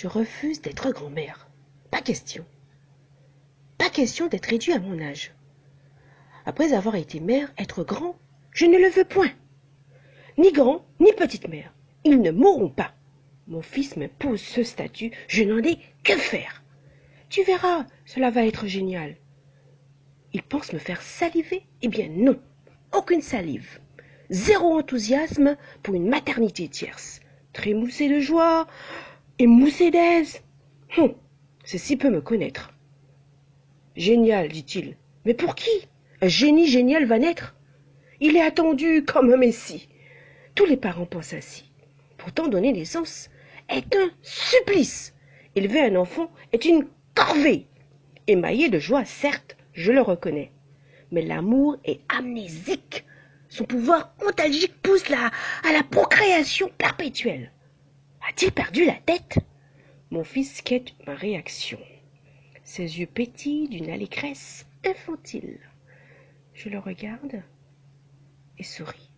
Je refuse d'être grand-mère. Pas question. Pas question d'être réduit à mon âge. Après avoir été mère, être grand, je ne le veux point. Ni grand, ni petite mère. Ils ne mourront pas. Mon fils m'impose ce statut, je n'en ai que faire. Tu verras, cela va être génial. Il pense me faire saliver? Eh bien non, aucune salive. Zéro enthousiasme pour une maternité tierce. Trémoussé de joie et moussé d'aise. Hum, ceci peut me connaître. Génial, dit-il. Mais pour qui? Un génie génial va naître? Il est attendu comme un messie. Tous les parents pensent ainsi. Pourtant, donner naissance est un supplice. Élever un enfant est une corvée. Émaillé de joie, certes, je le reconnais. Mais l'amour est amnésique. Son pouvoir ontalgique pousse la, à la procréation perpétuelle. A-t-il perdu la tête? Mon fils quête ma réaction. Ses yeux pétillent d'une allégresse infantile. Je le regarde et souris.